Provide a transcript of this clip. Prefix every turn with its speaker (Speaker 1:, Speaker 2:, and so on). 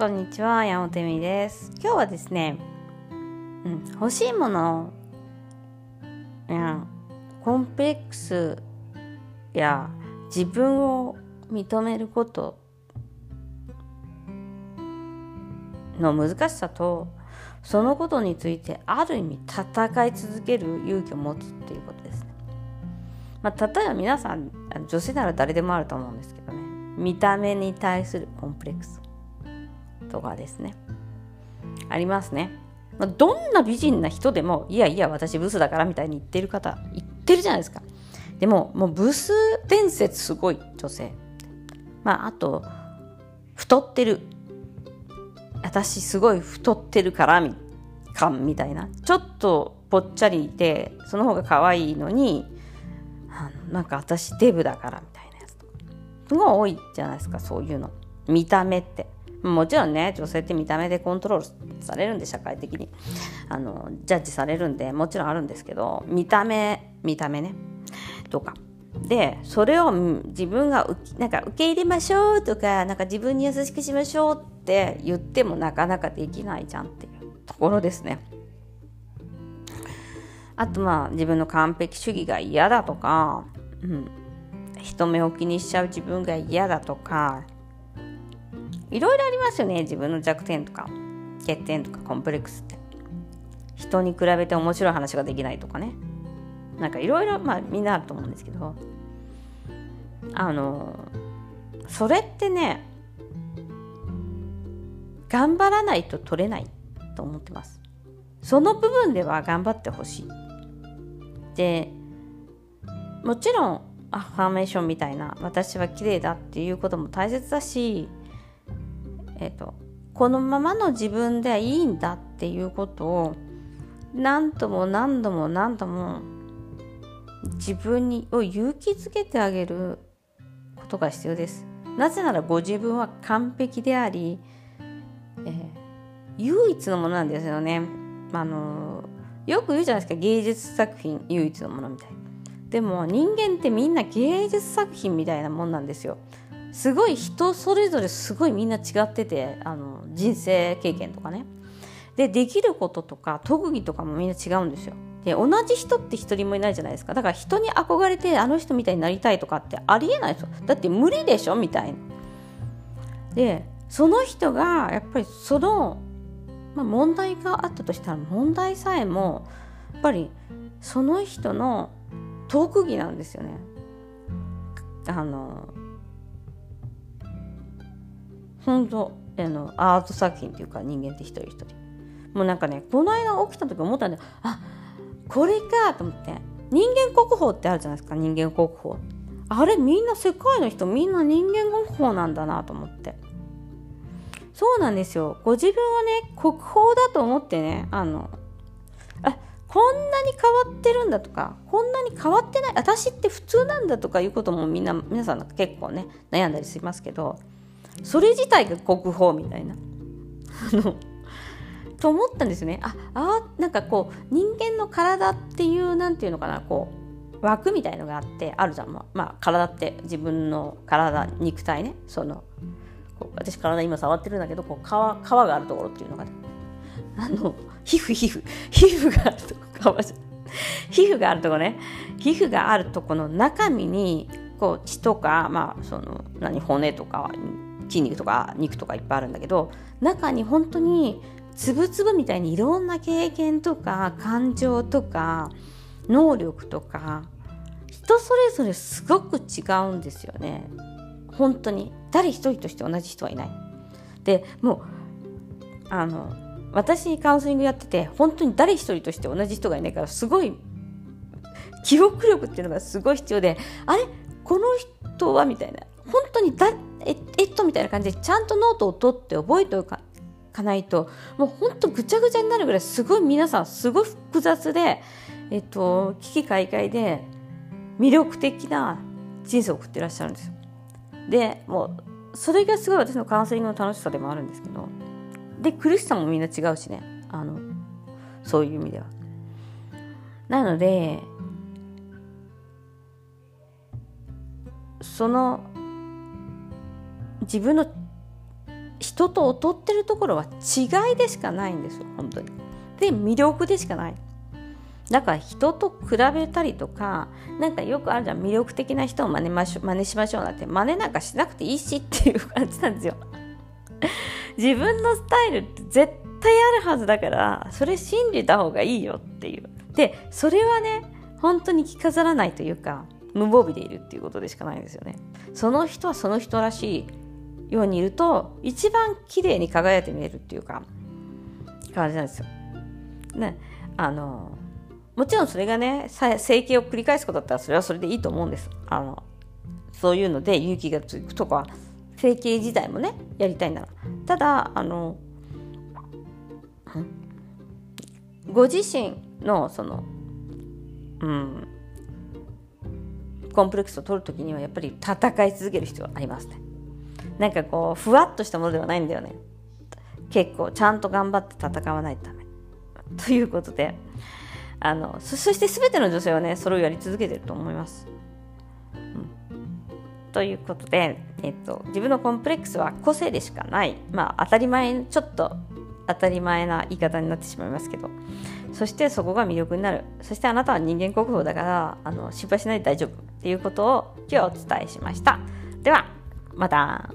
Speaker 1: こんにちは、山本美です。今日はですね、うん、欲しいものやコンプレックスや自分を認めることの難しさとそのことについてある意味戦い続ける勇気を持つっていうことですね。まあ、例えば皆さん女性なら誰でもあると思うんですけどね見た目に対するコンプレックスとかですね。ありますね、まあ、どんな美人な人でもいやいや私ブスだからみたいに言ってる方言ってるじゃないですか。でももうブス伝説すごい女性。まああと太ってる。私すごい太ってるからみかみたいな。ちょっとぽっちゃりでその方が可愛いのにあのなんか私デブだからみたいなやつとか。すごい多いじゃないですかそういうの。見た目って。もちろんね女性って見た目でコントロールされるんで社会的に。あのジャッジされるんでもちろんあるんですけど見た目見た目ね。とか。でそれを自分がなんか受け入れましょうとかなんか自分に優しくしましょうって言ってもなかなかできないじゃんっていう。ところですね。あとまあ自分の完璧主義が嫌だとか、うん、人目を気にしちゃう自分が嫌だとかいろいろありますよね自分の弱点とか欠点とかコンプレックスって。人に比べて面白い話ができないとかね。なんかいろいろまあみんなあると思うんですけど。あのそれってね頑張らないと取れないと思ってます。その部分では頑張ってほしい。でもちろんアファーメーションみたいな私は綺麗だっていうことも大切だしえっ、とこのままの自分ではいいんだっていうことを何度も何度も何度も自分にを勇気づけてあげることが必要です。なぜならご自分は完璧であり、えー、唯一のものなんですよね。あのよく言うじゃないですか芸術作品唯一のものみたいな。でも人間ってみんな芸術作品みたいなもんなんですよ。すごい人それぞれすごいみんな違っててあの人生経験とかね。でできることとか特技とかもみんな違うんですよ。で同じ人って一人もいないじゃないですかだから人に憧れてあの人みたいになりたいとかってありえないですよだって無理でしょ？みたいな。でその人がやっぱりその、まあ、問題があったとしたら問題さえもやっぱりその人の特技なんですよね。あの本当あのアート作品っていうか人間って一人一人。もうなんかねこの間起きた時思ったんだあこれかと思って。人間国宝ってあるじゃないですか人間国宝。あれみんな世界の人みんな人間国宝なんだなと思って。そうなんですよ。ご自分はね国宝だと思ってねあのあこんなに変わってるんだとかこんなに変わってない私って普通なんだとかいうこともみんな皆さん結構ね悩んだりしますけど。それ自体が国宝みたいな。と思ったんですね。ああなんかこう人間の体っていうなんていうのかなこう枠みたいのがあってあるじゃん、まあ、まあ、体って自分の体肉体ね。その私体今触ってるんだけどこう皮皮があるところっていうのが、ね、あの皮膚皮膚。皮膚があるとこ皮じゃ皮膚があるとこね。皮膚があるとこの中身にこう血とか、まあ、その何骨とか筋肉とか肉とかいっぱいあるんだけど中に本当につぶつぶみたいにいろんな経験とか感情とか能力とか人それぞれすごく違うんですよね。本当に。誰一人として同じ人はいない。でもうあの私カウンセリングやってて本当に誰一人として同じ人がいないからすごい記憶力っていうのがすごい必要であれ？この人は？みたいな。本当にだええっとみたいな感じでちゃんとノートを取って覚えておかないともうほんとぐちゃぐちゃになるぐらいすごい皆さんすごい複雑で、えっと、危機開会で魅力的な人生を送ってらっしゃるんですよ。でもうそれがすごい私のカウンセリングの楽しさでもあるんですけどで苦しさもみんな違うしねあのそういう意味では。なのでその自分の人と劣ってるところは違いでしかないんですよ本当に。で魅力でしかない。だから人と比べたりとかなんかよくあるじゃん魅力的な人を真似ましょ真似しましょうなんて真似なんかしなくていいしっていう感じなんですよ。自分のスタイルって絶対あるはずだからそれ信じた方がいいよっていう。でそれはね本当に着飾らないというか無防備でいるっていうことでしかないんですよね。その人はその人らしいようにいると一番綺麗に輝いて見えるっていうか感じなんですよ。ねあのもちろんそれがね整形を繰り返すことだったらそれはそれでいいと思うんです。あのそういうので勇気がつくとか整形自体もねやりたいなら。ただあのご自身のそのうんコンプレックスを取る時にはやっぱり戦い続ける必要がありますね。なんかこうふわっとしたものではないんだよね。結構ちゃんと頑張って戦わないとダメ。ということで。あのそして全ての女性はねそれをやり続けてると思います。うん、ということで、えっと、自分のコンプレックスは個性でしかない。まあ当たり前ちょっと当たり前な言い方になってしまいますけど。そしてそこが魅力になる。そしてあなたは人間国宝だからあの心配しないで大丈夫っていうことを今日お伝えしました。ではまた。